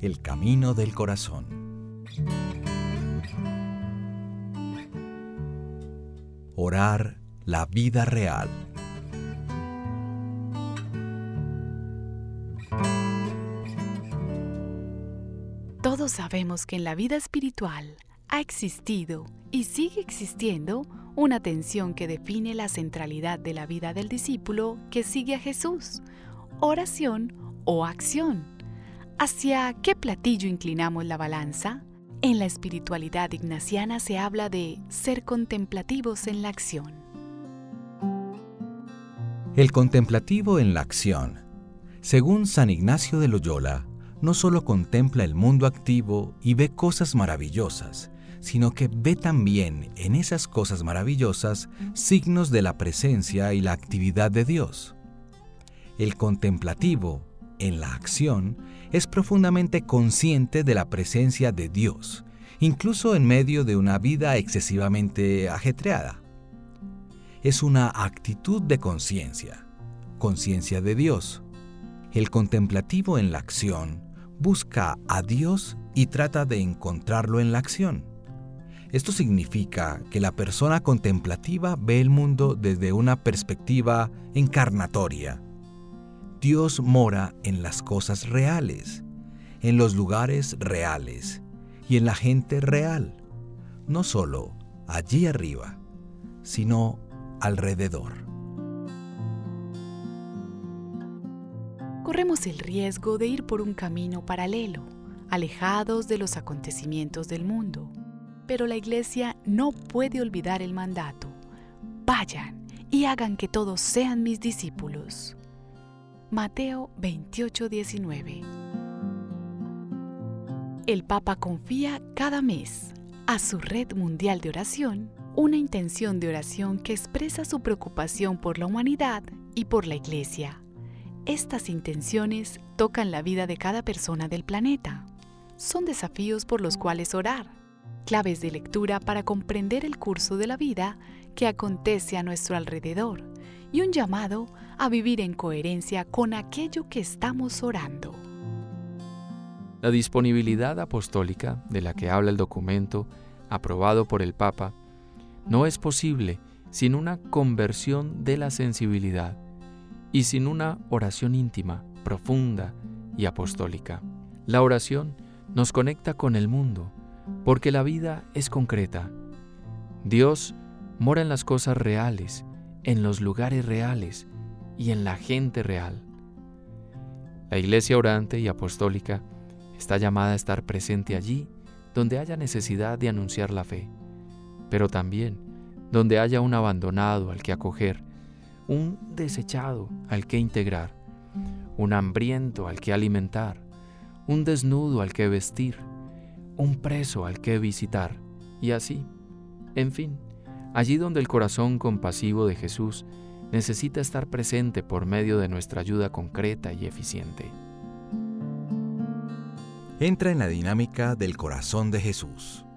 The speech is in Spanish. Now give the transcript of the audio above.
El camino del corazón. Orar la vida real. Todos sabemos que en la vida espiritual ha existido y sigue existiendo una tensión que define la centralidad de la vida del discípulo que sigue a Jesús, oración o acción. ¿Hacia qué platillo inclinamos la balanza? En la espiritualidad ignaciana se habla de ser contemplativos en la acción. El contemplativo en la acción. Según San Ignacio de Loyola, no solo contempla el mundo activo y ve cosas maravillosas, sino que ve también en esas cosas maravillosas signos de la presencia y la actividad de Dios. El contemplativo, en la acción, es profundamente consciente de la presencia de Dios, incluso en medio de una vida excesivamente ajetreada. Es una actitud de conciencia, conciencia de Dios. El contemplativo en la acción busca a Dios y trata de encontrarlo en la acción. Esto significa que la persona contemplativa ve el mundo desde una perspectiva encarnatoria. Dios mora en las cosas reales, en los lugares reales y en la gente real, no solo allí arriba, sino alrededor. Corremos el riesgo de ir por un camino paralelo, alejados de los acontecimientos del mundo pero la iglesia no puede olvidar el mandato. Vayan y hagan que todos sean mis discípulos. Mateo 28:19 El Papa confía cada mes a su red mundial de oración una intención de oración que expresa su preocupación por la humanidad y por la Iglesia. Estas intenciones tocan la vida de cada persona del planeta. Son desafíos por los cuales orar claves de lectura para comprender el curso de la vida que acontece a nuestro alrededor y un llamado a vivir en coherencia con aquello que estamos orando. La disponibilidad apostólica de la que habla el documento aprobado por el Papa no es posible sin una conversión de la sensibilidad y sin una oración íntima, profunda y apostólica. La oración nos conecta con el mundo, porque la vida es concreta. Dios mora en las cosas reales, en los lugares reales y en la gente real. La iglesia orante y apostólica está llamada a estar presente allí donde haya necesidad de anunciar la fe, pero también donde haya un abandonado al que acoger, un desechado al que integrar, un hambriento al que alimentar, un desnudo al que vestir, un preso al que visitar, y así, en fin, allí donde el corazón compasivo de Jesús necesita estar presente por medio de nuestra ayuda concreta y eficiente. Entra en la dinámica del corazón de Jesús.